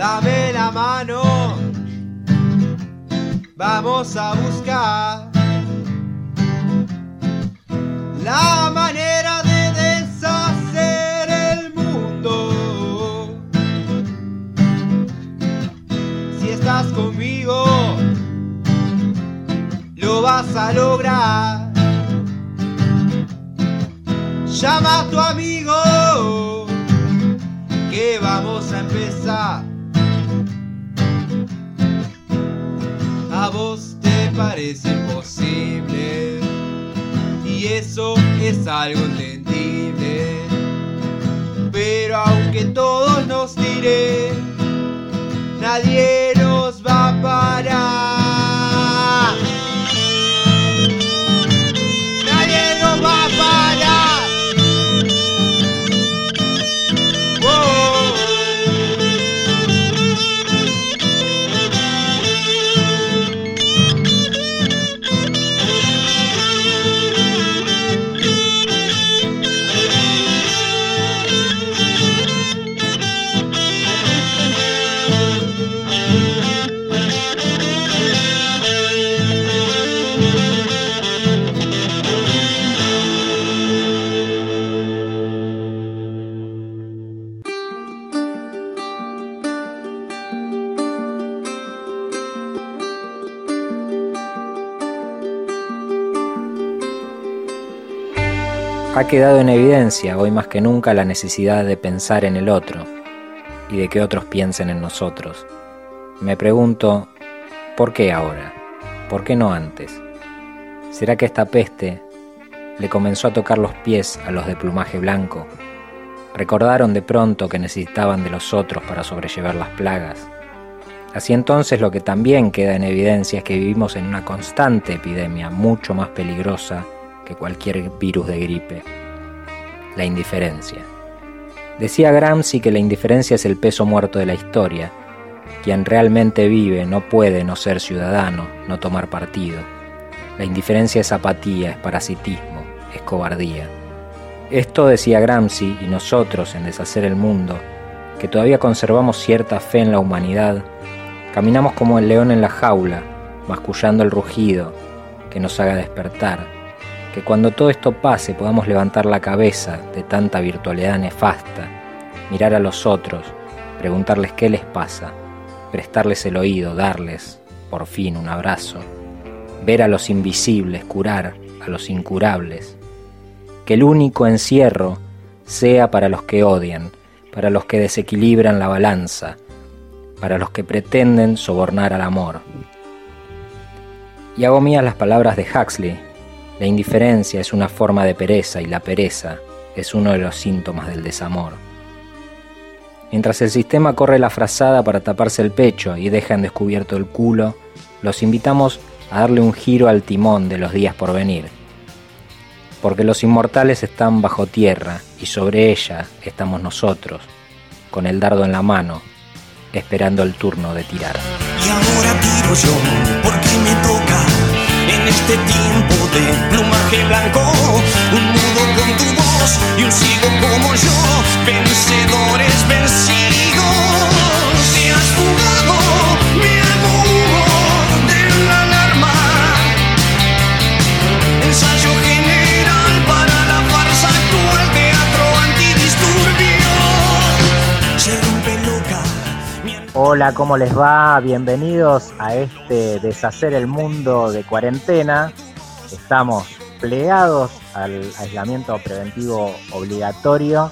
dame la mano, vamos a buscar la manera de deshacer el mundo. Si estás conmigo, lo vas a lograr. Llama a tu amigo, que vamos a empezar. Vos te parece imposible y eso es algo entendible. Pero aunque todos nos tiren, nadie nos va a parar. Ha quedado en evidencia hoy más que nunca la necesidad de pensar en el otro y de que otros piensen en nosotros. Me pregunto, ¿por qué ahora? ¿Por qué no antes? ¿Será que esta peste le comenzó a tocar los pies a los de plumaje blanco? Recordaron de pronto que necesitaban de los otros para sobrellevar las plagas. Así entonces lo que también queda en evidencia es que vivimos en una constante epidemia mucho más peligrosa que cualquier virus de gripe, la indiferencia. Decía Gramsci que la indiferencia es el peso muerto de la historia. Quien realmente vive no puede no ser ciudadano, no tomar partido. La indiferencia es apatía, es parasitismo, es cobardía. Esto decía Gramsci y nosotros en Deshacer el Mundo, que todavía conservamos cierta fe en la humanidad, caminamos como el león en la jaula, mascullando el rugido que nos haga despertar que cuando todo esto pase podamos levantar la cabeza de tanta virtualidad nefasta, mirar a los otros, preguntarles qué les pasa, prestarles el oído, darles, por fin, un abrazo, ver a los invisibles, curar a los incurables, que el único encierro sea para los que odian, para los que desequilibran la balanza, para los que pretenden sobornar al amor. Y hago mías las palabras de Huxley, la indiferencia es una forma de pereza y la pereza es uno de los síntomas del desamor. Mientras el sistema corre la frazada para taparse el pecho y deja en descubierto el culo, los invitamos a darle un giro al timón de los días por venir. Porque los inmortales están bajo tierra y sobre ella estamos nosotros, con el dardo en la mano, esperando el turno de tirar. Y ahora tiro yo, porque me toca en este tiempo de plumaje blanco. Un nudo con tu voz y un sigo como yo, vencedores vencidos. Hola, ¿cómo les va? Bienvenidos a este Deshacer el Mundo de cuarentena. Estamos plegados al aislamiento preventivo obligatorio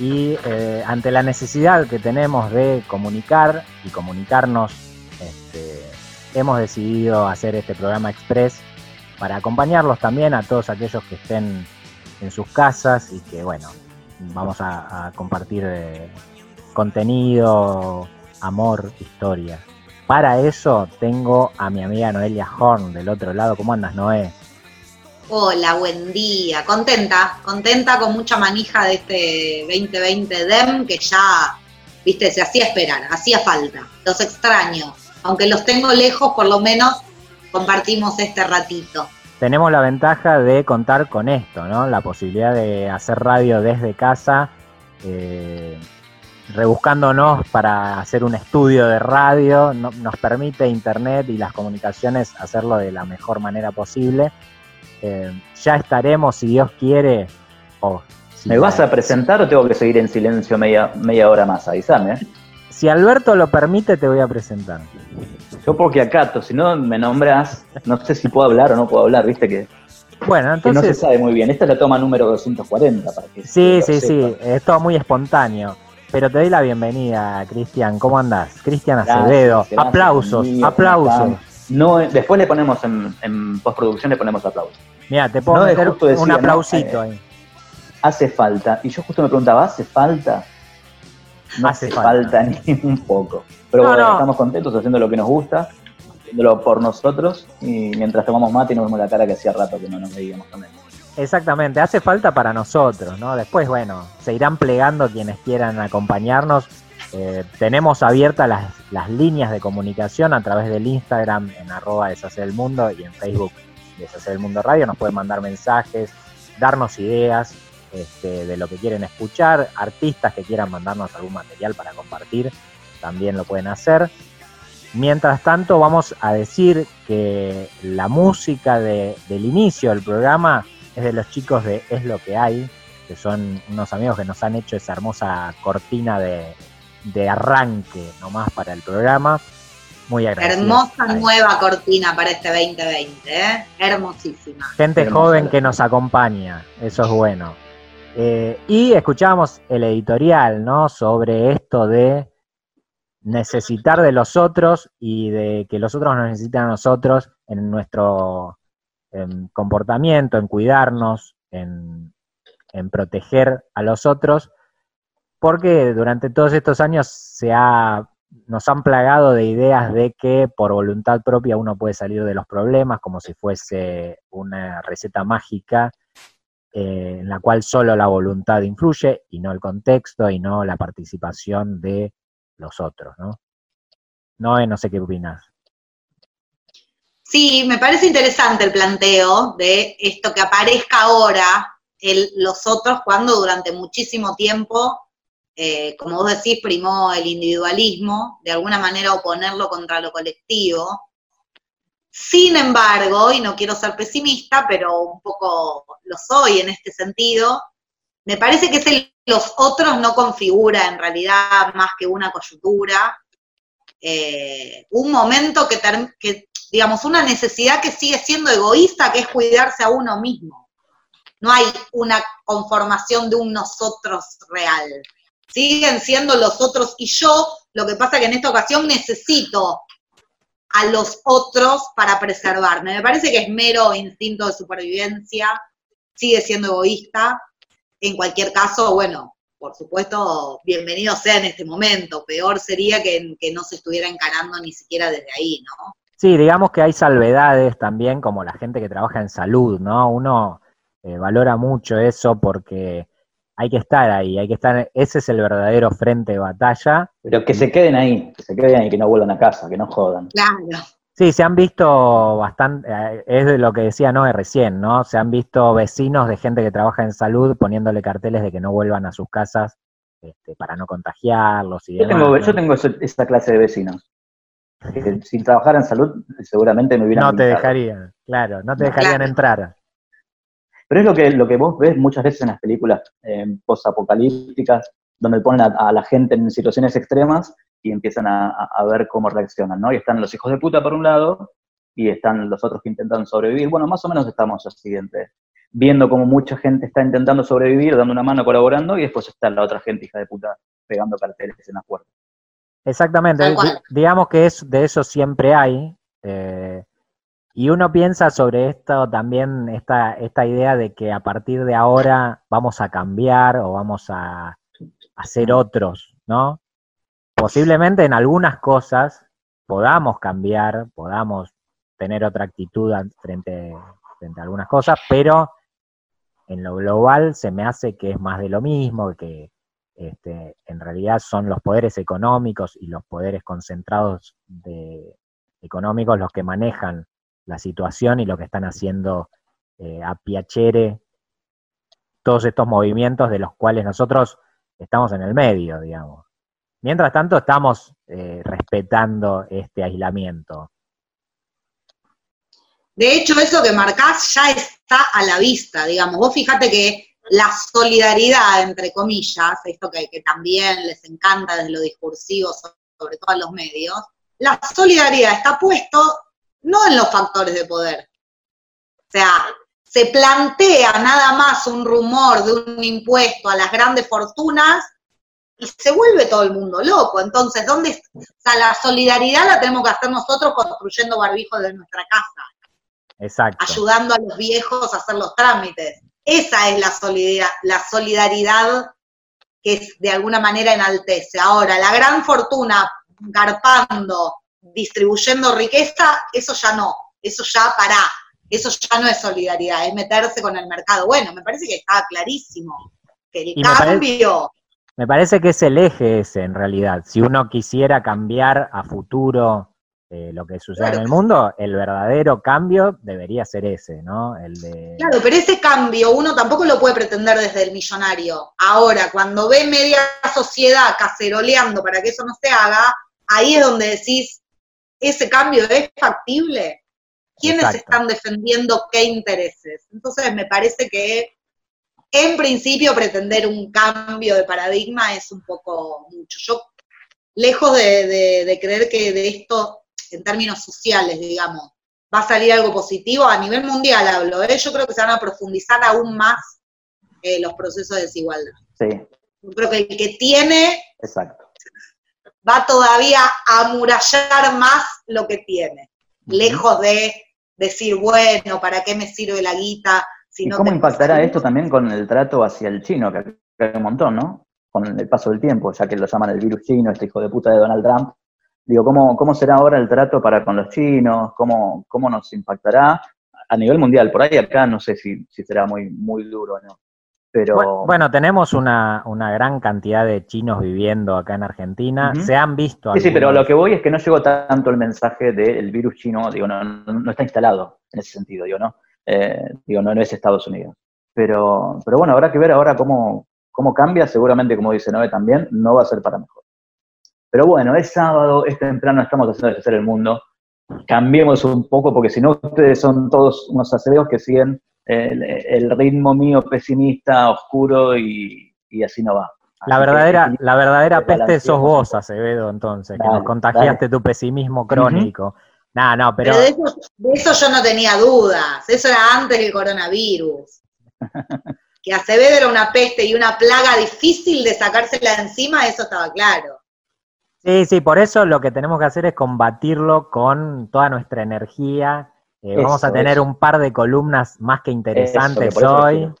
y eh, ante la necesidad que tenemos de comunicar y comunicarnos, este, hemos decidido hacer este programa express para acompañarlos también a todos aquellos que estén en sus casas y que, bueno, vamos a, compartir eh, contenido, amor, historia. Para eso tengo a mi amiga Noelia Horn del otro lado. ¿Cómo andas, Noé? Hola, buen día. Contenta, contenta con mucha manija de este 2020 DEM que ya, viste, se hacía esperar, hacía falta. Los extraño. Aunque los tengo lejos, por lo menos compartimos este ratito. Tenemos la ventaja de contar con esto, ¿no? La posibilidad de hacer radio desde casa. eh, rebuscándonos para hacer un estudio de radio, no- nos permite Internet y las comunicaciones hacerlo de la mejor manera posible. Eh, ya estaremos, si Dios quiere, o si, ¿Me vas a presentar o tengo que seguir en silencio media, media hora más? Avísame. ¿eh? si Alberto lo permite, te voy a presentar. Yo porque acato, si no me nombras, no sé si puedo hablar o no puedo hablar, viste que, Bueno, que no se entonces, sabe muy bien. Esta es la toma número 240 para que sí, sí, sí, es todo muy espontáneo. Pero te doy la bienvenida, Cristian. ¿Cómo andás? Cristian Acevedo. gracias, aplausos, amigo, ¿cómo aplausos. No, después le ponemos en, en postproducción, le ponemos aplausos. Mira, te puedo No, meter justo decía, un ¿no? aplausito Eh, ahí. Hace falta. Y yo justo me preguntaba, ¿hace falta? No Hace hace, falta. falta. ni un poco. Pero No, bueno, no. estamos contentos haciendo lo que nos gusta, haciéndolo por nosotros y mientras tomamos mate y nos vemos la cara que hacía rato que no nos veíamos también. Exactamente, hace falta para nosotros, ¿no? Después, bueno, se irán plegando quienes quieran acompañarnos. Eh, tenemos abiertas las, líneas de comunicación a través del Instagram en arroba deshacer el mundo y en Facebook deshacer el mundo radio. Nos pueden mandar mensajes, darnos ideas este, de lo que quieren escuchar, artistas que quieran mandarnos algún material para compartir, también lo pueden hacer. Mientras tanto, vamos a decir que la música de- del inicio del programa es de los chicos de Es lo que hay, que son unos amigos que nos han hecho esa hermosa cortina de, de arranque nomás para el programa. Muy agradecido. Hermosa nueva cortina para este 2020, ¿eh? Hermosísima. Gente Hermosa. joven que nos acompaña, eso es bueno. Eh, y escuchábamos el editorial, ¿no? Sobre esto de necesitar de los otros y de que los otros nos necesitan a nosotros en nuestro em, comportamiento, en cuidarnos, en, en proteger a los otros, porque durante todos estos años se ha, nos han plagado de ideas de que por voluntad propia uno puede salir de los problemas, como si fuese una receta mágica eh, en la cual solo la voluntad influye y no el contexto y no la participación de los otros, ¿no? No, no sé qué opinas. Sí, me parece interesante el planteo de esto que aparezca ahora, el, los otros, cuando durante muchísimo tiempo, eh, como vos decís, primó el individualismo, de alguna manera oponerlo contra lo colectivo. Sin embargo, y no quiero ser pesimista, pero un poco lo soy en este sentido, me parece que ese los otros no configura en realidad más que una coyuntura, eh, un momento que, que, digamos, una necesidad que sigue siendo egoísta, que es cuidarse a uno mismo. No hay una conformación de un nosotros real. Siguen siendo los otros y yo, lo que pasa que en esta ocasión necesito a los otros para preservarme. Me parece que es mero instinto de supervivencia, sigue siendo egoísta. En cualquier caso, bueno, por supuesto, bienvenido sea en este momento. Peor sería que, que no se estuviera encarando ni siquiera desde ahí, ¿no? Sí, digamos que hay salvedades también, como la gente que trabaja en salud, ¿no? Uno eh, valora mucho eso porque hay que estar ahí, hay que estar, ese es el verdadero frente de batalla. Pero que se queden ahí, que se queden ahí, que no vuelvan a casa, que no jodan. Claro. Sí, se han visto bastante, eh, es de lo que decía Noé recién, ¿no? Se han visto vecinos de gente que trabaja en salud poniéndole carteles de que no vuelvan a sus casas este, para no contagiarlos y Yo demás. tengo, ¿no? yo tengo esa clase de vecinos. Que sin trabajar en salud, seguramente me hubieran No te dejarían, claro, no te dejarían Claro. entrar. Pero es lo que, lo que vos ves muchas veces en las películas eh, post-apocalípticas, donde ponen a, a la gente en situaciones extremas y empiezan a, a- a ver cómo reaccionan, ¿no? Y están los hijos de puta por un lado y están los otros que intentan sobrevivir. Bueno, más o menos estamos así, entre- viendo cómo mucha gente está intentando sobrevivir, dando una mano, colaborando, y después está la otra gente hija de puta pegando carteles en las puertas. Exactamente, digamos que es, de eso siempre hay. eh, y uno piensa sobre esto también, esta, esta idea de que a partir de ahora vamos a cambiar o vamos a, a ser otros, ¿no? Posiblemente en algunas cosas podamos cambiar, podamos tener otra actitud frente, frente a algunas cosas, pero en lo global se me hace que es más de lo mismo, que este, en realidad son los poderes económicos y los poderes concentrados económicos los que manejan la situación y lo que están haciendo eh, a piacere todos estos movimientos de los cuales nosotros estamos en el medio, digamos. Mientras tanto, estamos eh, respetando este aislamiento. De hecho, eso que marcás ya está a la vista, digamos. Vos fíjate que la solidaridad, entre comillas, esto que, que también les encanta desde lo discursivo, sobre todo en los medios, la solidaridad está puesto no en los factores de poder. O sea, se plantea nada más un rumor de un impuesto a las grandes fortunas y se vuelve todo el mundo loco. Entonces, ¿dónde está? O sea, la solidaridad la tenemos que hacer nosotros construyendo barbijos de nuestra casa, Exacto. ayudando a los viejos a hacer los trámites. Esa es la solidaridad, la solidaridad que es, de alguna manera enaltece. Ahora, la gran fortuna garpando, distribuyendo riqueza, eso ya no, eso ya para, eso ya no es solidaridad, es meterse con el mercado. Bueno, me parece que está clarísimo que el Y me parece- cambio, Me parece que es el eje ese, en realidad. Si uno quisiera cambiar a futuro eh, lo que sucede Claro. en el mundo, el verdadero cambio debería ser ese, ¿no? El de... claro, pero ese cambio uno tampoco lo puede pretender desde el millonario. Ahora, cuando ve media sociedad caceroleando para que eso no se haga, ahí es donde decís, ¿ese cambio es factible? ¿Quiénes Exacto. están defendiendo qué intereses? Entonces me parece que en principio pretender un cambio de paradigma es un poco mucho. Yo, lejos de, de- de creer que de esto, en términos sociales, digamos, va a salir algo positivo, a nivel mundial hablo, ¿eh? yo creo que se van a profundizar aún más eh, los procesos de desigualdad. Sí, Yo creo que el que tiene exacto. va todavía a amurallar más lo que tiene, lejos de decir, bueno, ¿para qué me sirve la guita? Si ¿Y no cómo impactará esto también con el trato hacia el chino, que hay un montón, ¿no? Con el paso del tiempo, ya que lo llaman el virus chino, este hijo de puta de Donald Trump. Digo, ¿cómo, cómo será ahora el trato para con los chinos? ¿Cómo, cómo nos impactará a nivel mundial? Por ahí acá no sé si, si será muy, muy duro o no. Pero Bu- Bueno, tenemos una, una gran cantidad de chinos viviendo acá en Argentina. Se han visto sí, sí, pero algunos- lo que voy es que no llegó tanto el mensaje del virus chino, digo, no, no, no está instalado en ese sentido, digo, ¿no? Eh, digo, no, no es Estados Unidos. Pero, pero bueno, habrá que ver ahora cómo, cómo cambia, seguramente, como dice Noé también, no va a ser para mejor. Pero bueno, es sábado, es temprano, estamos haciendo deshacer el mundo. Cambiemos un poco, porque si no, ustedes son todos unos aceveos que siguen el, el ritmo mío pesimista, oscuro, y, y así no va. La que verdadera, la verdadera peste sos vos. Acevedo, entonces, que nos contagiaste tu pesimismo crónico. No, no, pero Pero de eso, de eso yo no tenía dudas, eso era antes del coronavirus. Que Acevedo era una peste y una plaga difícil de sacársela encima, eso estaba claro. Sí, sí, por eso lo que tenemos que hacer es combatirlo con toda nuestra energía. Eh, vamos a tener eso. un par de columnas más que interesantes Eso, hoy.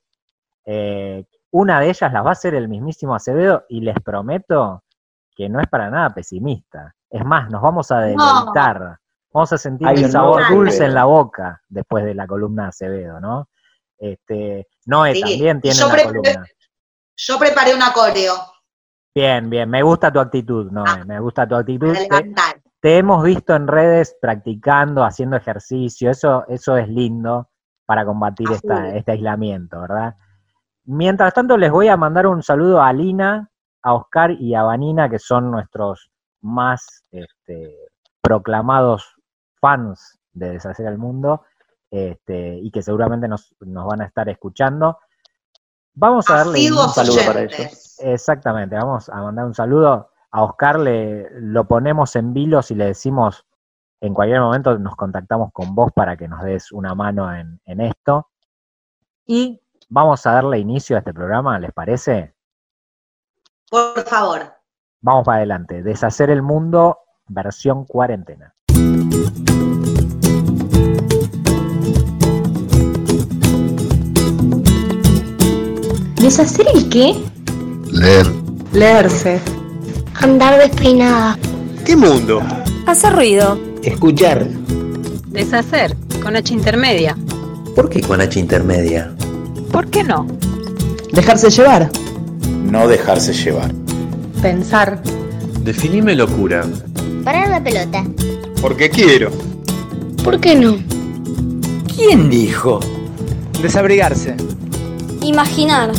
Eh, una de ellas las va a hacer el mismísimo Acevedo y les prometo que no es para nada pesimista. Es más, nos vamos a deleitar. Vamos a sentir Hay un un sabor dulce en la boca después de la columna de Acevedo, ¿no? Este, Noé Sí, también tiene yo una columna. Yo preparé un coreo Bien, bien, me gusta tu actitud, Noé, Ah. me gusta tu actitud. Te, hemos visto en redes practicando, haciendo ejercicio, eso, eso es lindo para combatir esta, este aislamiento, ¿verdad? Mientras tanto, les voy a mandar un saludo a Lina, a Oscar y a Vanina, que son nuestros más este, proclamados fans de Deshacer el Mundo, este, y que seguramente nos, nos van a estar escuchando. Vamos a darle un saludo para oyentes. Exactamente, vamos a mandar un saludo a Oscar, le, lo ponemos en vilos y le decimos, en cualquier momento nos contactamos con vos para que nos des una mano en, en esto. Y vamos a darle inicio a este programa, ¿les parece? Por favor. Vamos para adelante, Deshacer el Mundo, versión cuarentena. ¿Deshacer el qué? Leer. Leerse. Andar despeinada. ¿Qué mundo? Hacer ruido. Escuchar. Deshacer. Con H intermedia. ¿Por qué con H intermedia? ¿Por qué no? Dejarse llevar. No dejarse llevar. Pensar. Definime locura. Parar la pelota. Porque quiero. ¿Por qué no? ¿Quién dijo? Desabrigarse. Imaginar.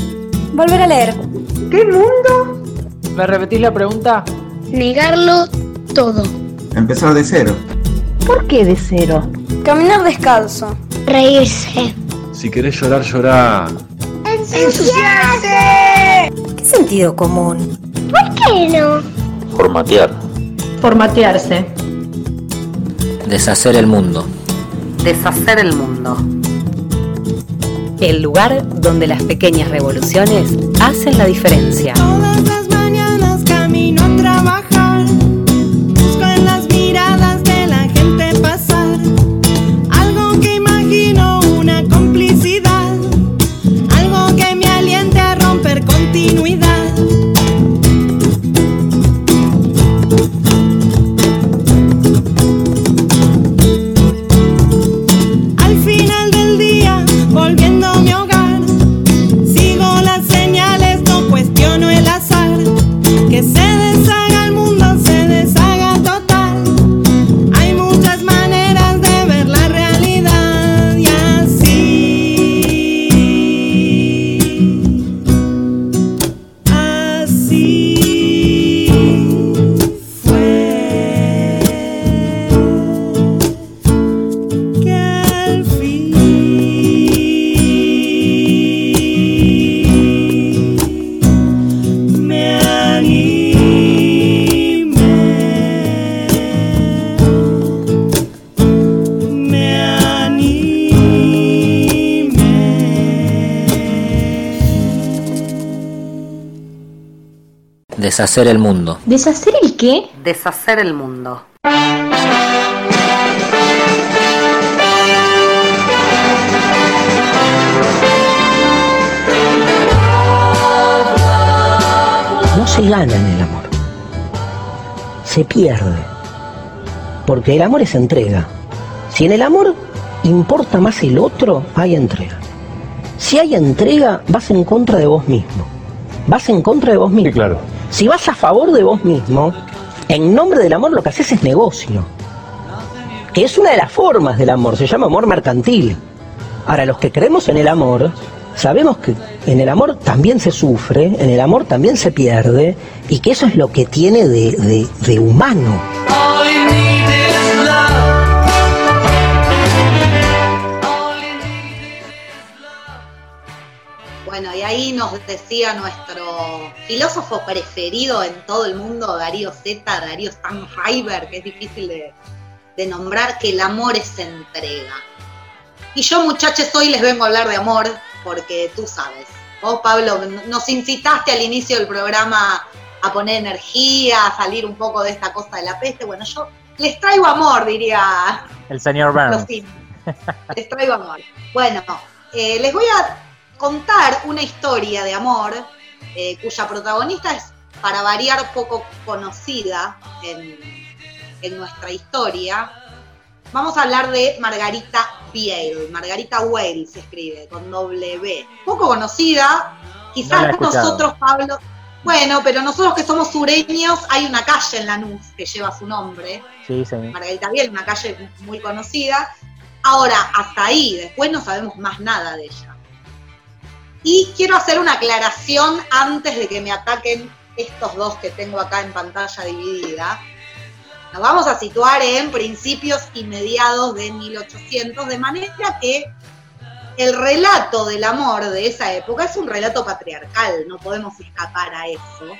Volver a leer. ¿Qué mundo? ¿Me repetís la pregunta? Negarlo todo. Empezar de cero. ¿Por qué de cero? Caminar descalzo. Reírse. Si querés llorar, llorá. ¡Ensuciarse! ¿Qué sentido común? ¿Por qué no? Formatear. Formatearse. Deshacer el mundo. Deshacer el mundo. El lugar donde las pequeñas revoluciones hacen la diferencia. Deshacer el mundo. ¿Deshacer el qué? Deshacer el mundo. No se gana en el amor. Se pierde. Porque el amor es entrega. Si en el amor importa más el otro, hay entrega. Si hay entrega, vas en contra de vos mismo. Vas en contra de vos mismo. claro. Si vas a favor de vos mismo, en nombre del amor lo que haces es negocio. Que es una de las formas del amor, se llama amor mercantil. Ahora, los que creemos en el amor, sabemos que en el amor también se sufre, en el amor también se pierde, y que eso es lo que tiene de, de- de humano. Y ahí nos decía nuestro filósofo preferido en todo el mundo, Darío Z, Darío Stanriver, que es difícil de, de nombrar, que el amor es entrega. Y yo, muchachos, hoy les vengo a hablar de amor, porque tú sabes, vos, Pablo, nos incitaste al inicio del programa a poner energía, a salir un poco de esta cosa de la peste. Bueno, yo les traigo amor, diría El señor Burns. Les traigo amor. Bueno, eh, les voy a contar una historia de amor eh, cuya protagonista es, para variar, poco conocida en, en nuestra historia. Vamos a hablar de Margarita Biel. Margarita Whale se escribe con doble B. Poco conocida, quizás nosotros, Pablo. Bueno, pero nosotros que somos sureños, hay una calle en Lanús que lleva su nombre. Sí, sí. Margarita Biel, una calle muy conocida. Ahora, hasta ahí, después no sabemos más nada de ella. Y quiero hacer una aclaración antes de que me ataquen estos dos que tengo acá en pantalla dividida. Nos vamos a situar en principios y mediados de 1800, de manera que el relato del amor de esa época es un relato patriarcal, no podemos escapar a eso.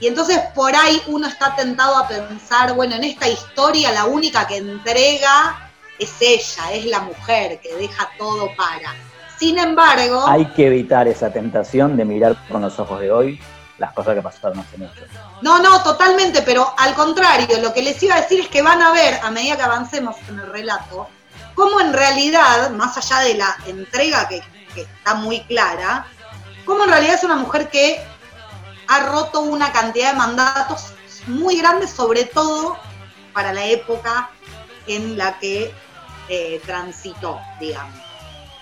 Y entonces por ahí uno está tentado a pensar, bueno, en esta historia la única que entrega es ella, es la mujer que deja todo para. Sin embargo, Hay que evitar esa tentación de mirar con los ojos de hoy las cosas que pasaron hace mucho. no, no, totalmente, pero al contrario, lo que les iba a decir es que van a ver, a medida que avancemos en el relato, cómo en realidad, más allá de la entrega que, que está muy clara, cómo en realidad es una mujer que ha roto una cantidad de mandatos muy grandes, sobre todo para la época en la que eh, transitó, digamos.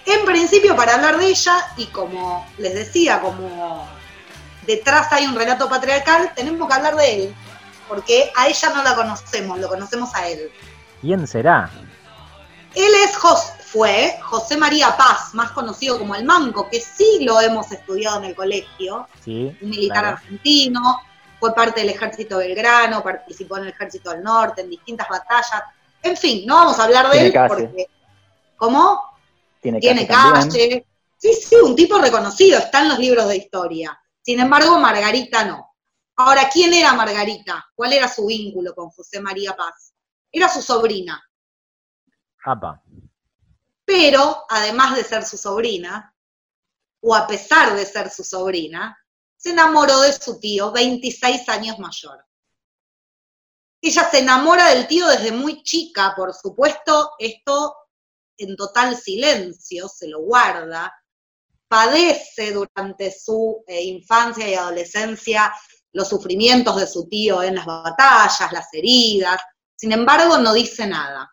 En principio, para hablar de ella, y como les decía, como detrás hay un relato patriarcal, tenemos que hablar de él, porque a ella no la conocemos, lo conocemos a él. ¿Quién será? Él es Jos- fue José María Paz, más conocido como el Manco, que sí lo hemos estudiado en el colegio, Sí. un militar claro. argentino, fue parte del ejército Belgrano, participó en el ejército del norte, en distintas batallas. En fin, no vamos a hablar de él porque. ¿Cómo? Tiene, Tiene calle. Sí, sí, un tipo reconocido, está en los libros de historia. Sin embargo, Margarita no. Ahora, ¿quién era Margarita? ¿Cuál era su vínculo con José María Paz? Era su sobrina. Apa. Pero, además de ser su sobrina, o a pesar de ser su sobrina, se enamoró de su tío, 26 años mayor. Ella se enamora del tío desde muy chica, por supuesto, esto en total silencio, se lo guarda, padece durante su eh, infancia y adolescencia los sufrimientos de su tío en las batallas, las heridas, sin embargo no dice nada.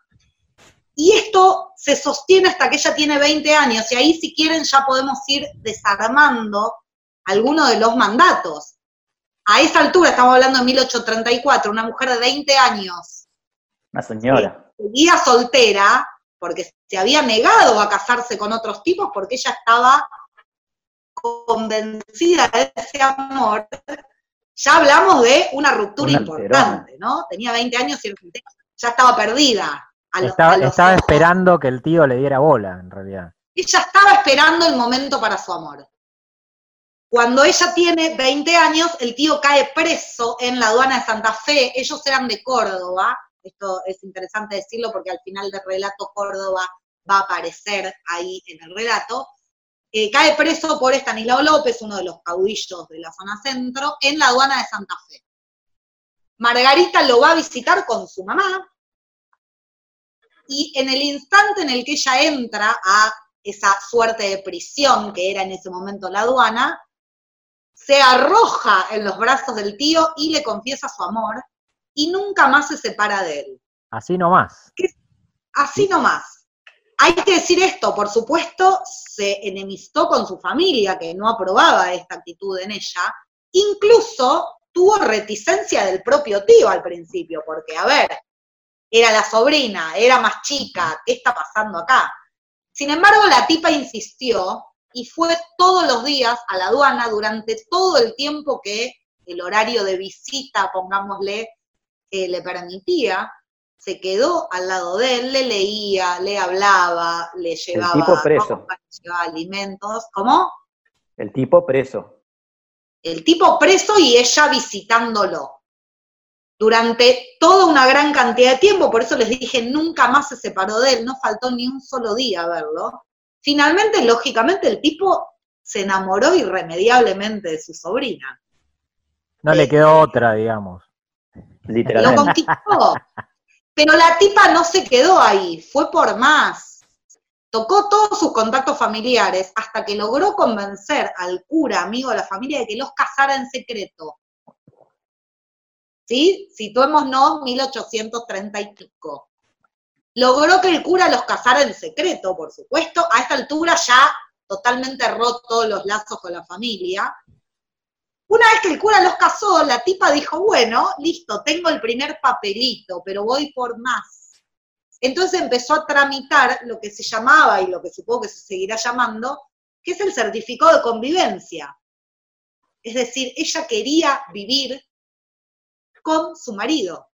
Y esto se sostiene hasta que ella tiene 20 años, y ahí si quieren ya podemos ir desarmando algunos de los mandatos. A esa altura, estamos hablando de 1834, una mujer de 20 años, Una señora. seguía soltera, porque se había negado a casarse con otros tipos, porque ella estaba convencida de ese amor. Ya hablamos de una ruptura Una importante, ¿no? Tenía 20 años y ya estaba perdida. A los- Estaba, a los estaba ojos. esperando que el tío le diera bola, en realidad. Ella estaba esperando el momento para su amor. Cuando ella tiene 20 años, el tío cae preso en la aduana de Santa Fe. Ellos eran de Córdoba. Esto es interesante decirlo porque al final del relato Córdoba va a aparecer ahí en el relato. Eh, cae preso por Estanislao López, uno de los caudillos de la zona centro, en la aduana de Santa Fe. Margarita lo va a visitar con su mamá, y en el instante en el que ella entra a esa suerte de prisión que era en ese momento la aduana, se arroja en los brazos del tío y le confiesa su amor y nunca más se separa de él. Así nomás. Así nomás. Hay que decir esto, por supuesto, se enemistó con su familia, que no aprobaba esta actitud en ella, incluso tuvo reticencia del propio tío al principio, porque, a ver, era la sobrina, era más chica, ¿qué está pasando acá? Sin embargo, la tipa insistió y fue todos los días a la aduana durante todo el tiempo que el horario de visita, pongámosle, eh, le permitía, se quedó al lado de él, le leía, le hablaba, le llevaba, tipo preso. ropa, le llevaba alimentos. ¿Cómo? El tipo preso. El tipo preso y ella visitándolo. Durante toda una gran cantidad de tiempo, por eso les dije, nunca más se separó de él, no faltó ni un solo día a verlo. Finalmente, lógicamente, el tipo se enamoró irremediablemente de su sobrina. No le quedó otra, digamos. Lo Literalmente. conquistó. Pero la tipa no se quedó ahí, fue por más. Tocó todos sus contactos familiares hasta que logró convencer al cura, amigo de la familia, de que los casara en secreto. ¿Sí? Situémonos 1830 y pico. Logró que el cura los casara en secreto, por supuesto. A esta altura ya totalmente roto los lazos con la familia. Una vez que el cura los casó, la tipa dijo, bueno, listo, tengo el primer papelito, pero voy por más. Entonces empezó a tramitar lo que se llamaba y lo que supongo que se seguirá llamando, que es el certificado de convivencia. Es decir, ella quería vivir con su marido.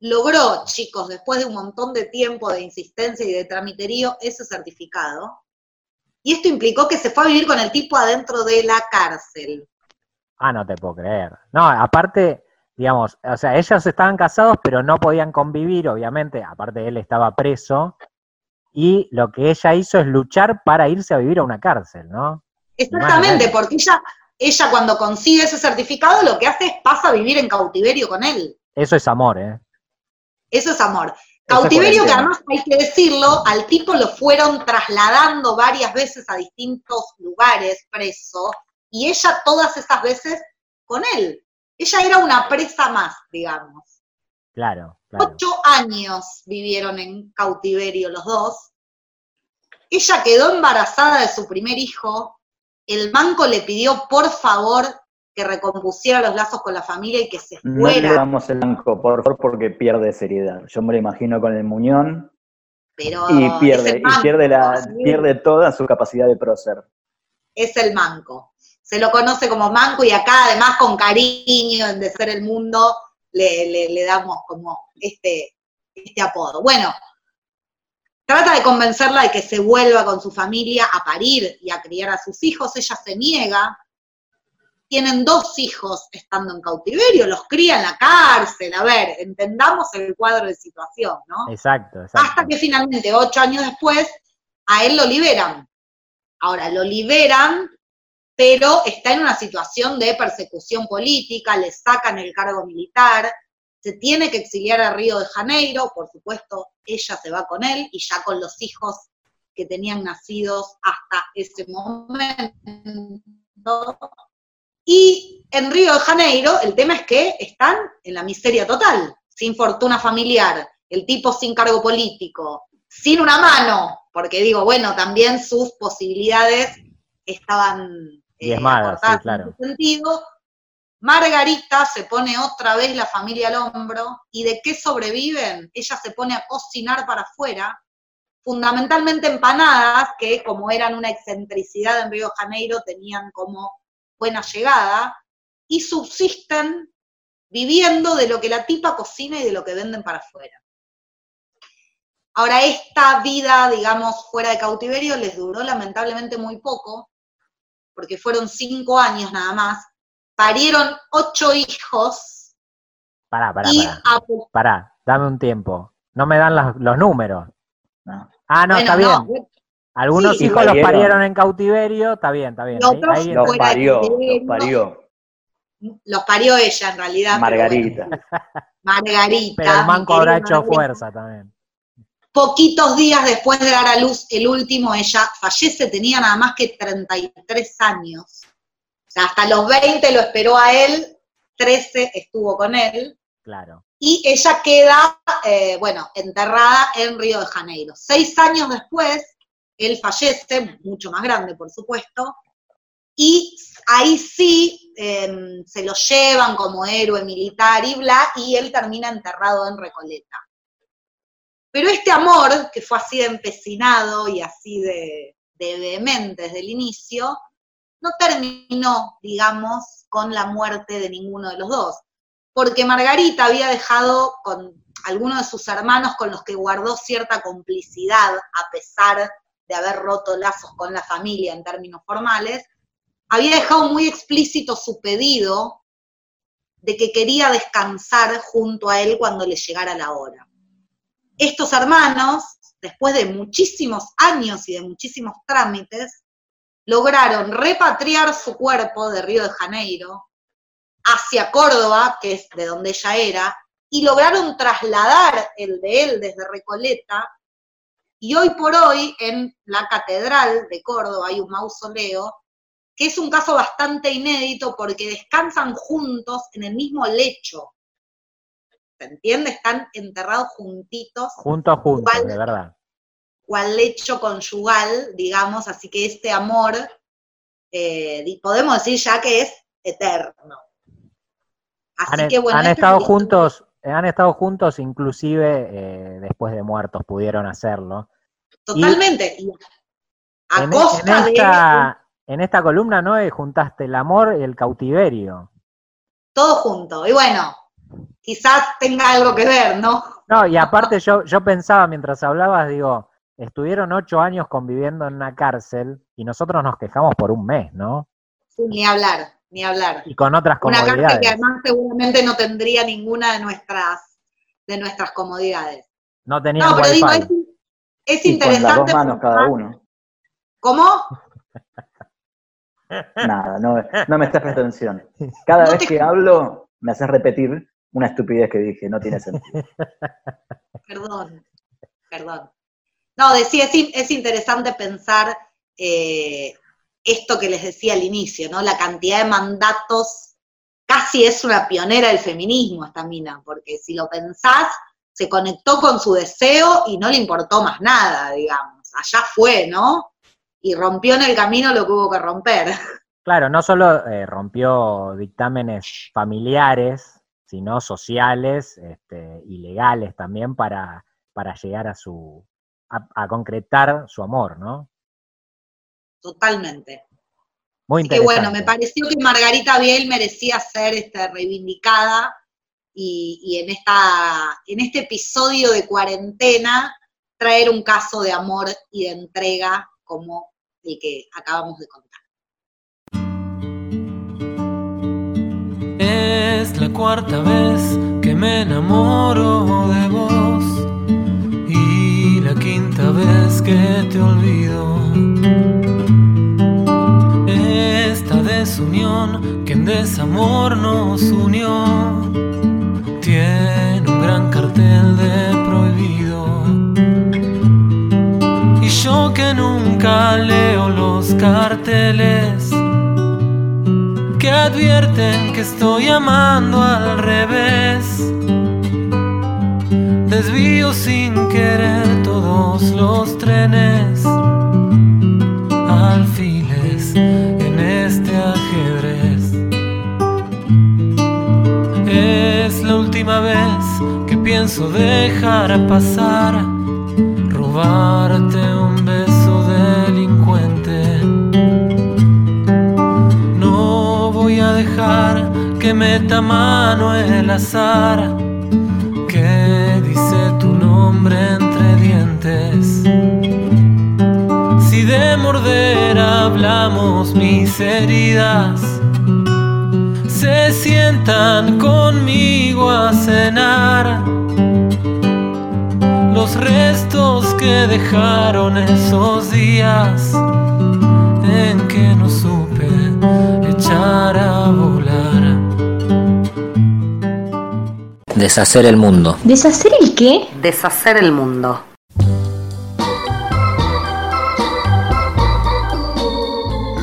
Logró, chicos, después de un montón de tiempo de insistencia y de tramiterío, ese certificado. Y esto implicó que se fue a vivir con el tipo adentro de la cárcel. Ah, no te puedo creer. No, aparte, digamos, o sea, ellos estaban casados, pero no podían convivir, obviamente, aparte él estaba preso, y lo que ella hizo es luchar para irse a vivir a una cárcel, ¿no? Exactamente, porque ella, ella cuando consigue ese certificado lo que hace es pasa a vivir en cautiverio con él. Eso es amor, ¿eh? Eso es amor. Cautiverio que además hay que decirlo, al tipo lo fueron trasladando varias veces a distintos lugares preso, y ella todas esas veces con él. Ella era una presa más, digamos. Claro, claro. Ocho años vivieron en cautiverio los dos. Ella quedó embarazada de su primer hijo. El banco le pidió por favor que recompusiera los lazos con la familia y que se No le fuera. damos el blanco, por favor, porque pierde seriedad. Yo me lo imagino con el muñón pero y pierde, y pierde, la, ¿sí? pierde toda su capacidad de prócer. es el manco. se lo conoce como Manco y acá además con cariño en De Ser el Mundo le, le- le damos como este, este apodo. Bueno, trata de convencerla de que se vuelva con su familia a parir y a criar a sus hijos, ella se niega, tienen dos hijos estando en cautiverio, los cría en la cárcel, a ver, entendamos el cuadro de situación, ¿no? Exacto, exacto. Hasta que finalmente, ocho años después, a él lo liberan. Ahora, lo liberan, pero está en una situación de persecución política, le sacan el cargo militar, se tiene que exiliar a Río de Janeiro, por supuesto, ella se va con él y ya con los hijos que tenían nacidos hasta ese momento. Y en Río de Janeiro, el tema es que están en la miseria total, sin fortuna familiar, el tipo sin cargo político, sin una mano, porque digo, bueno, también sus posibilidades estaban eh, Diezmadas, sí, claro. en ese sentido. Margarita se pone otra vez la familia al hombro, y ¿de qué sobreviven? Ella se pone a cocinar para afuera, fundamentalmente empanadas, que como eran una excentricidad en Río de Janeiro, tenían como buena llegada, y subsisten viviendo de lo que la tipa cocina y de lo que venden para afuera. Ahora, esta vida, digamos, fuera de cautiverio les duró lamentablemente muy poco, porque fueron cinco años nada más. Parieron ocho hijos Pará, pará, y pará. a- Pará, dame un tiempo. No me dan los números. No. Ah, no, bueno, está no, bien. Algunos sí, hijos los parieron. en cautiverio, está bien, está bien. Ahí- ahí Los parió, los parió. los parió ella en realidad. Margarita. bueno, Margarita. Pero el manco habrá hecho Margarita. fuerza también. Poquitos días después de dar a luz el último, ella fallece, tenía nada más que 33 años. O sea, hasta los 20 lo esperó a él, 13 estuvo con él, Claro. y ella queda, eh, bueno, enterrada en Río de Janeiro. Seis años después, él fallece, mucho más grande, por supuesto, y ahí sí eh, se lo llevan como héroe militar y bla, y él termina enterrado en Recoleta. Pero este amor, que fue así de empecinado y así de, de vehemente desde el inicio, no terminó, digamos, con la muerte de ninguno de los dos. Porque Margarita había dejado con algunos de sus hermanos con los que guardó cierta complicidad, a pesar de haber roto lazos con la familia en términos formales, había dejado muy explícito su pedido de que quería descansar junto a él cuando le llegara la hora. Estos hermanos, después de muchísimos años y de muchísimos trámites, lograron repatriar su cuerpo de Río de Janeiro hacia Córdoba, que es de donde ella era, y lograron trasladar el de él desde Recoleta, y hoy por hoy en la Catedral de Córdoba hay un mausoleo, que es un caso bastante inédito porque descansan juntos en el mismo lecho. ¿Se entiende? Están enterrados juntitos Juntos, juntos, Igual- de verdad. cual lecho conyugal, digamos, así que este amor, eh, podemos decir ya que es eterno. Así Han, que bueno, han esta es estado juntos, han estado juntos, inclusive eh, después de muertos pudieron hacerlo. Totalmente. Y a En, en costa de esta, en esta columna, ¿no? juntaste el amor y el cautiverio. todo junto. Y bueno, quizás tenga algo que ver, ¿no? No, y aparte yo, yo pensaba mientras hablabas, digo, estuvieron ocho años conviviendo en una cárcel y nosotros nos quejamos por un mes, ¿no? Sí, ni hablar, ni hablar. Y con otras Una cárcel comodidades. que además seguramente no tendría ninguna de nuestras, de nuestras comodidades. No tenían No, pero digo, es, es Y con las interesante. dos manos cada uno. ¿Cómo? Nada, no, no me estás prestando atención. Cada No vez te- que hablo, me haces repetir una estupidez que dije, no tiene sentido. Perdón, perdón. No, decía, es, es interesante pensar eh, esto que les decía al inicio, ¿no? La cantidad de mandatos, casi es una pionera del feminismo esta mina, porque si lo pensás, se conectó con su deseo y no le importó más nada, digamos. Allá fue, ¿no? Y rompió en el camino lo que hubo que romper. Claro, no solo eh, rompió dictámenes familiares, sino sociales este, y legales también para, para llegar a su a, a concretar su amor, ¿no? Totalmente. Muy Así que bueno, me pareció que Margarita Biel merecía ser este, reivindicada y, y en, esta, en este episodio de cuarentena traer un caso de amor y de entrega como el que acabamos de contar. Es la cuarta vez que me enamoro de vos y la quinta vez que te olvido. Desunión que en desamor nos unió tiene un gran cartel de prohibido. Y yo que nunca leo los carteles que advierten que estoy amando al revés. Desvío sin querer todos los trenes, alfiles la última vez que pienso dejar pasar, robarte un beso delincuente. No voy a dejar que meta mano el azar, que dice tu nombre entre dientes. Si de morder hablamos mis heridas, se sientan conmigo a cenar. Los restos que dejaron esos días en que no supe echar a volar. Deshacer el mundo. ¿Deshacer el qué? Deshacer el mundo.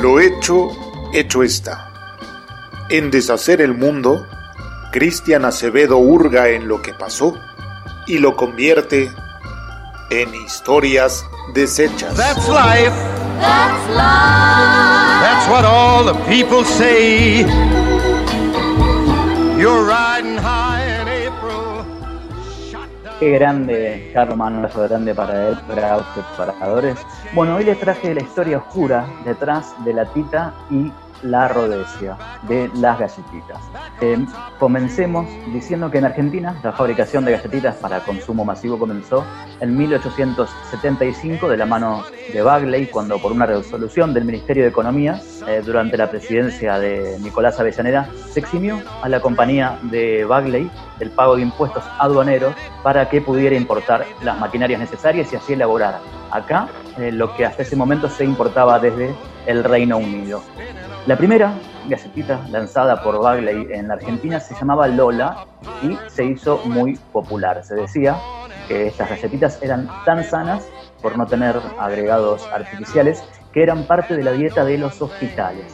Lo hecho, hecho está. En Deshacer el Mundo, Cristian Acevedo hurga en lo que pasó y lo convierte en historias deshechas. That's life. That's life. That's what all the people say. You're riding high in April. Qué grande, Carmen, un beso grande para él, para los preparadores. Bueno, hoy les traje la historia oscura detrás de la tita y la rodecia de las galletitas. Eh, comencemos diciendo que en Argentina la fabricación de galletitas para consumo masivo comenzó en 1875 de la mano de Bagley, cuando por una resolución del Ministerio de Economía, eh, durante la presidencia de Nicolás Avellaneda, se eximió a la compañía de Bagley del pago de impuestos aduaneros para que pudiera importar las maquinarias necesarias y así elaborar acá eh, lo que hasta ese momento se importaba desde el Reino Unido. La primera galletita lanzada por Bagley en la Argentina se llamaba Lola y se hizo muy popular. Se decía que estas galletitas eran tan sanas por no tener agregados artificiales que eran parte de la dieta de los hospitales.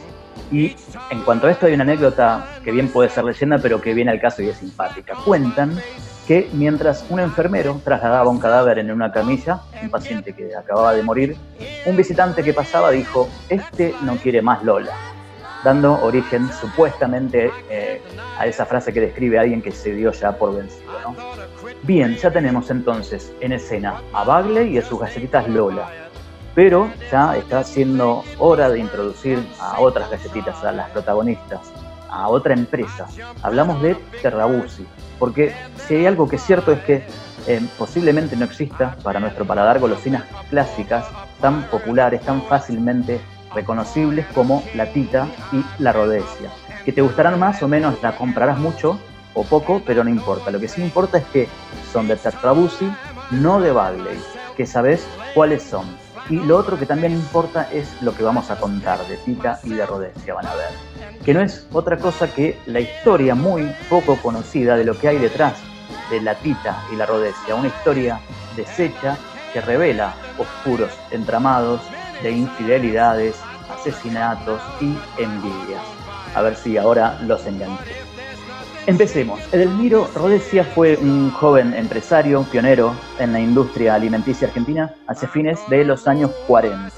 Y en cuanto a esto hay una anécdota que bien puede ser leyenda, pero que viene al caso y es simpática. Cuentan que mientras un enfermero trasladaba un cadáver en una camilla, un paciente que acababa de morir, un visitante que pasaba dijo, este no quiere más Lola, dando origen supuestamente eh, a esa frase que describe a alguien que se dio ya por vencido. Bien, ya tenemos entonces en escena a Bagley y a sus galletitas Lola, pero ya está siendo hora de introducir a otras galletitas, a las protagonistas, a otra empresa. Hablamos de Terrabusi, porque si hay algo que es cierto es que eh, posiblemente no exista para nuestro paladar golosinas clásicas tan populares, tan fácilmente reconocibles como la tita y la rodecia. Que te gustarán más o menos, la comprarás mucho o poco, pero no importa. Lo que sí importa es que son de Tetrabusi, no de Bagley, que sabes cuáles son. Y lo otro que también importa es lo que vamos a contar de tita y de rodecia, van a ver. Que no es otra cosa que la historia muy poco conocida de lo que hay detrás de la tita y la rodecia. Una historia deshecha que revela oscuros entramados de infidelidades, asesinatos y envidias. A ver si ahora los enganché. Empecemos. Edelmiro Rodesia fue un joven empresario, pionero en la industria alimenticia argentina hacia fines de los años 40.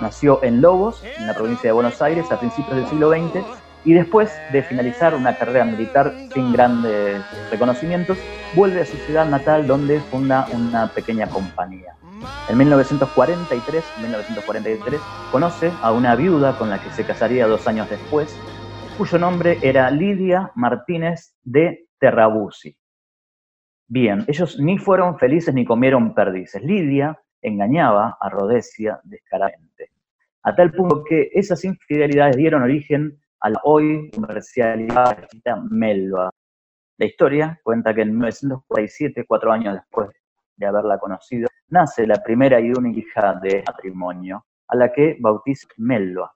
Nació en Lobos, en la provincia de Buenos Aires, a principios del siglo XX, y después de finalizar una carrera militar sin grandes reconocimientos, vuelve a su ciudad natal donde funda una pequeña compañía. En 1943, 1943 conoce a una viuda con la que se casaría dos años después, cuyo nombre era Lidia Martínez de Terrabusi. Bien, ellos ni fueron felices ni comieron perdices. Lidia engañaba a Rodesia descaradamente, a tal punto que esas infidelidades dieron origen a la hoy comercialidad Melba. La historia cuenta que en 1947, cuatro años después de haberla conocido, nace la primera y única hija de matrimonio, a la que bautiza Melba.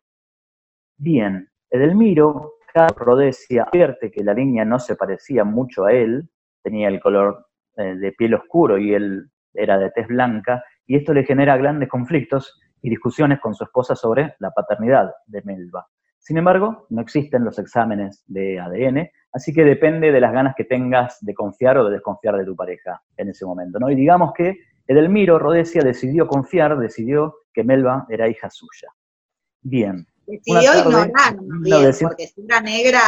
Bien, Edelmiro, Rodesia, advierte que la niña no se parecía mucho a él, tenía el color eh, de piel oscuro y él era de tez blanca, y esto le genera grandes conflictos y discusiones con su esposa sobre la paternidad de Melba. Sin embargo, no existen los exámenes de ADN, así que depende de las ganas que tengas de confiar o de desconfiar de tu pareja en ese momento. ¿no? Y digamos que Edelmiro Rodesia decidió confiar, decidió que Melba era hija suya. Bien. Decidió ignorar, bien, porque si era negra,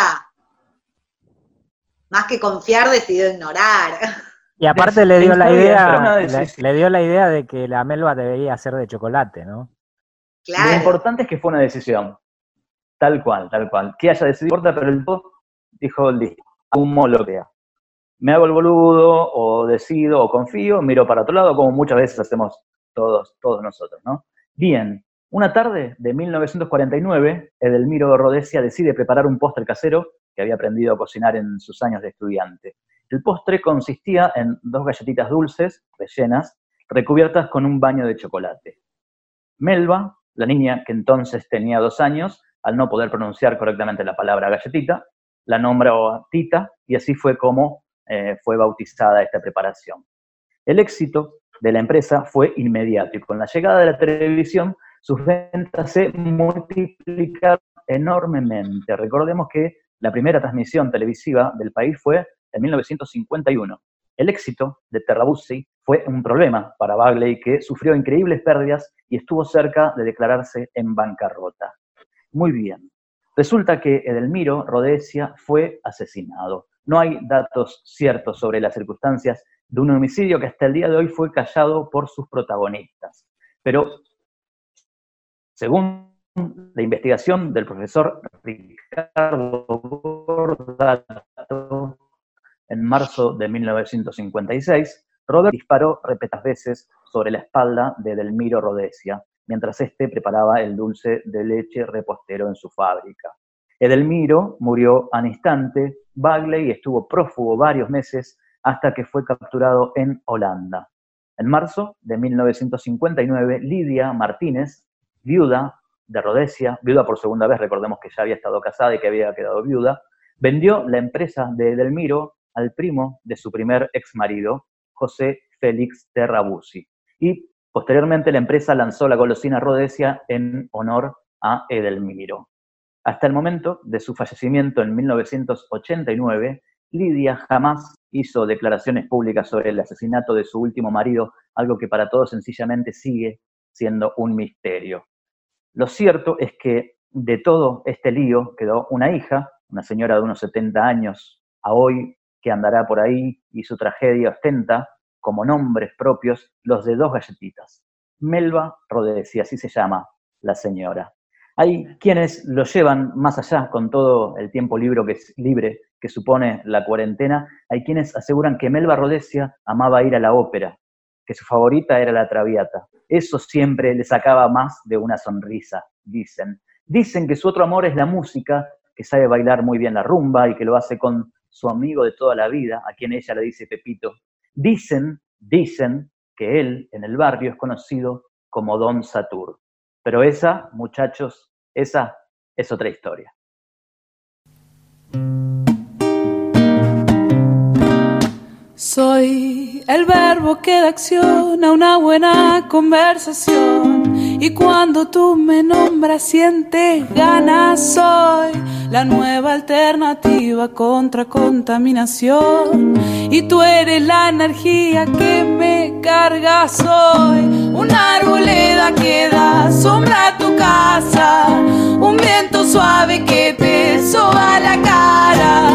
más que confiar, decidió ignorar. Y aparte le dio la idea, le, dio la idea de que la melva debería ser de chocolate, ¿no? Claro. Lo importante es que fue una decisión. Tal cual, tal cual. Que haya decidido, importa, pero el dijo, listo, humo lo que Me hago el boludo, o decido, o confío, miro para otro lado, como muchas veces hacemos todos, todos nosotros, ¿no? Bien, una tarde de 1949, Edelmiro Rodesia decide preparar un postre casero que había aprendido a cocinar en sus años de estudiante. El postre consistía en dos galletitas dulces, rellenas, recubiertas con un baño de chocolate. Melba, la niña que entonces tenía dos años, al no poder pronunciar correctamente la palabra galletita, la nombró Tita y así fue como eh, fue bautizada esta preparación. El éxito de la empresa fue inmediato y con la llegada de la televisión sus ventas se multiplicaron enormemente. Recordemos que la primera transmisión televisiva del país fue en 1951. El éxito de Terrabuzzi fue un problema para Bagley que sufrió increíbles pérdidas y estuvo cerca de declararse en bancarrota. Muy bien. Resulta que Edelmiro Rodesia fue asesinado. No hay datos ciertos sobre las circunstancias de un homicidio que hasta el día de hoy fue callado por sus protagonistas. Pero, según la investigación del profesor Ricardo Bordato, en marzo de 1956, Robert disparó repetidas veces sobre la espalda de Delmiro Rodesia, mientras éste preparaba el dulce de leche repostero en su fábrica. Edelmiro murió al instante, Bagley estuvo prófugo varios meses hasta que fue capturado en Holanda. En marzo de 1959, Lidia Martínez, viuda de Rodesia, viuda por segunda vez, recordemos que ya había estado casada y que había quedado viuda, vendió la empresa de Edelmiro al primo de su primer ex marido, José Félix Terrabusi. Y posteriormente la empresa lanzó la golosina Rodesia en honor a Edelmiro. Hasta el momento de su fallecimiento en 1989, Lidia jamás hizo declaraciones públicas sobre el asesinato de su último marido, algo que para todos sencillamente sigue siendo un misterio. Lo cierto es que de todo este lío quedó una hija, una señora de unos 70 años, a hoy que andará por ahí y su tragedia ostenta como nombres propios los de dos galletitas. Melba Rodesia, así se llama la señora. Hay quienes lo llevan más allá con todo el tiempo libre que, libre que supone la cuarentena. Hay quienes aseguran que Melba Rodesia amaba ir a la ópera, que su favorita era la Traviata. Eso siempre le sacaba más de una sonrisa, dicen. Dicen que su otro amor es la música, que sabe bailar muy bien la rumba y que lo hace con su amigo de toda la vida, a quien ella le dice Pepito. Dicen, dicen que él en el barrio es conocido como Don Satur. Pero esa, muchachos, esa es otra historia. Soy el verbo que da acción a una buena conversación. Y cuando tú me nombras, sientes ganas. Soy la nueva alternativa contra contaminación. Y tú eres la energía que me carga. Soy una arboleda que da sombra a tu casa. Un viento suave que te soba la cara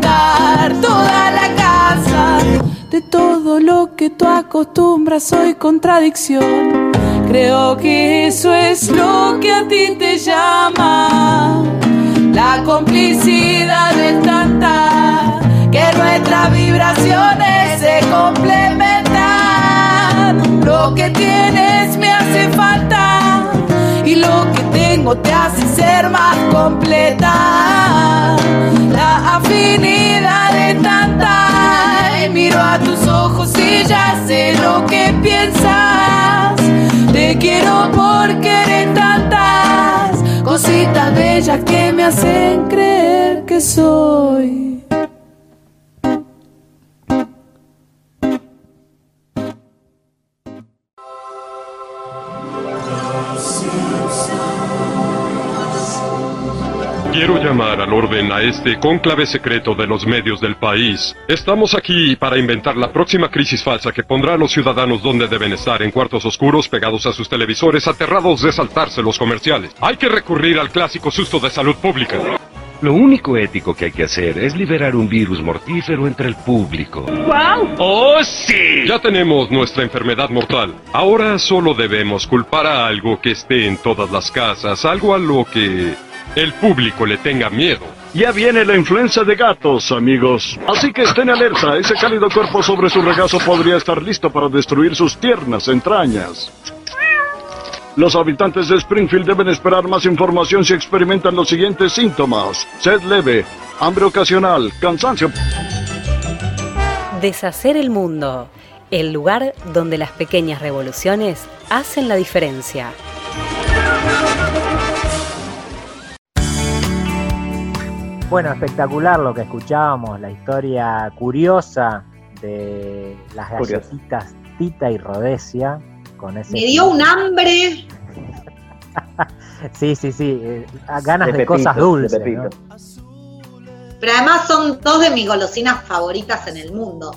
toda la casa. De todo lo que tú acostumbras, soy contradicción. Creo que eso es lo que a ti te llama. La complicidad es tanta que nuestras vibraciones se complementan. Lo que tienes me hace falta y lo que te hace ser más completa. La afinidad es tanta y miro a tus ojos y ya sé lo que piensas. Te quiero porque eres tantas cositas bellas que me hacen creer que soy. Quiero llamar al orden a este cónclave secreto de los medios del país. Estamos aquí para inventar la próxima crisis falsa que pondrá a los ciudadanos donde deben estar, en cuartos oscuros, pegados a sus televisores, aterrados de saltarse los comerciales. Hay que recurrir al clásico susto de salud pública. Lo único ético que hay que hacer es liberar un virus mortífero entre el público. ¡Wow! ¡Oh, sí! Ya tenemos nuestra enfermedad mortal. Ahora solo debemos culpar a algo que esté en todas las casas, algo a lo que el público le tenga miedo. Ya viene la influenza de gatos, amigos. Así que estén alerta. Ese cálido cuerpo sobre su regazo podría estar listo para destruir sus tiernas entrañas. Los habitantes de Springfield deben esperar más información si experimentan los siguientes síntomas. Sed leve, hambre ocasional, cansancio. Deshacer el mundo. El lugar donde las pequeñas revoluciones hacen la diferencia. Bueno, espectacular lo que escuchábamos, la historia curiosa de las galletitas Tita y Rodesia. Con ese Me dio un hambre. Sí, sí, sí, eh, ganas de, De Pepito, cosas dulces. Pero además son dos de mis golosinas favoritas en el mundo.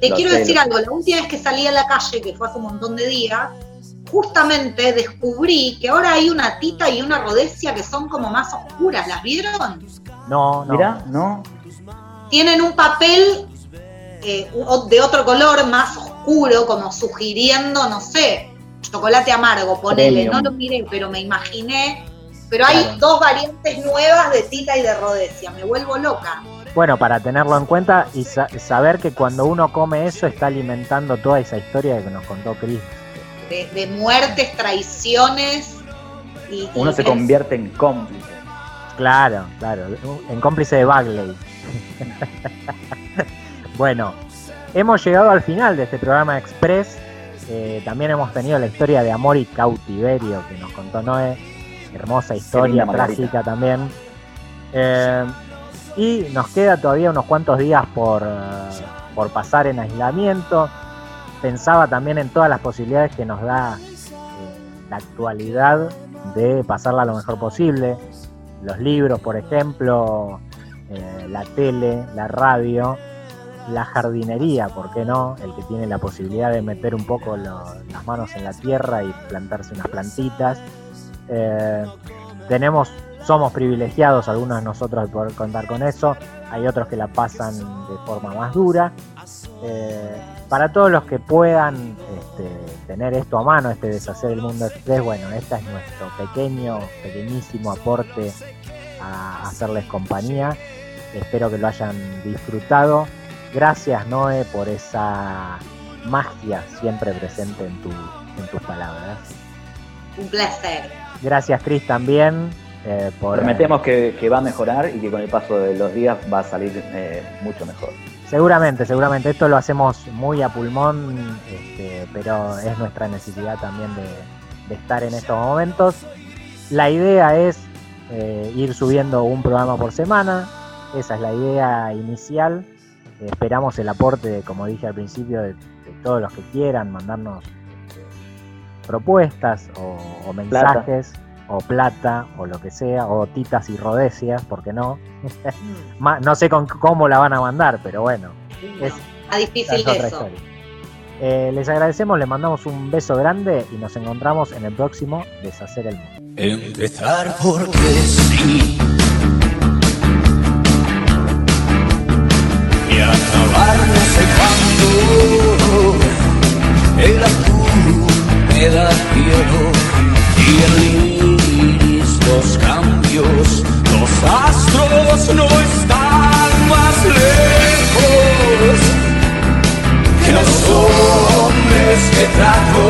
Te Lo quiero sé, decir lo- algo, la última vez que salí a la calle, que fue hace un montón de días, justamente descubrí que ahora hay una tita y una rodesia que son como más oscuras, ¿las vieron? No, no. Mira, no. Tienen un papel eh, de otro color más oscuro, como sugiriendo, no sé, chocolate amargo, ponele, Premium. no lo miré, pero me imaginé. Pero hay Claro. dos variantes nuevas de tita y de rodesia, me vuelvo loca. Bueno, para tenerlo en cuenta y sa- saber que cuando uno come eso está alimentando toda esa historia que nos contó Chris. de, de muertes, traiciones y, Uno y se es- convierte en cómplice. Claro, claro, en cómplice de Bagley. bueno, hemos llegado al final de este programa Express. Eh, también hemos tenido la historia de amor y cautiverio que nos contó Noé. Hermosa historia, trágica también. Eh, y nos queda todavía unos cuantos días por, por pasar en aislamiento. Pensaba también en todas las posibilidades que nos da eh, la actualidad de pasarla lo mejor posible. Los libros, por ejemplo, eh, la tele, la radio, la jardinería, ¿por qué no? El que tiene la posibilidad de meter un poco las manos en la tierra y plantarse unas plantitas. Eh, tenemos, somos privilegiados, algunos de nosotros de poder contar con eso, hay otros que la pasan de forma más dura. Eh, para todos los que puedan este, tener esto a mano, este deshacer el mundo express, bueno, este es nuestro pequeño, pequeñísimo aporte a hacerles compañía. Espero que lo hayan disfrutado. Gracias Noé por esa magia siempre presente en, tu, en tus palabras. un placer. Gracias Chris también eh, por... Prometemos que, que va a mejorar y que con el paso de los días va a salir eh, mucho mejor. Seguramente, seguramente. Esto lo hacemos muy a pulmón, este, pero es nuestra necesidad también de, de estar en estos momentos. La idea es eh, ir subiendo un programa por semana. esa es la idea inicial. Eh, esperamos el aporte, como dije al principio, de, de todos los que quieran mandarnos este, propuestas o, o mensajes, o plata, o lo que sea, o titas y rodecias, ¿por qué no? Ma- no sé con, cómo la van a mandar, pero bueno. Es, Está difícil es otra eso. historia. Eh, les agradecemos, les mandamos un beso grande y nos encontramos en el próximo Deshacer el Mundo. Empezar porque sí y acabar no sé cuándo. El azul me da miedo y el los cambios. Los astros no están más lejos que los hombres que trajo.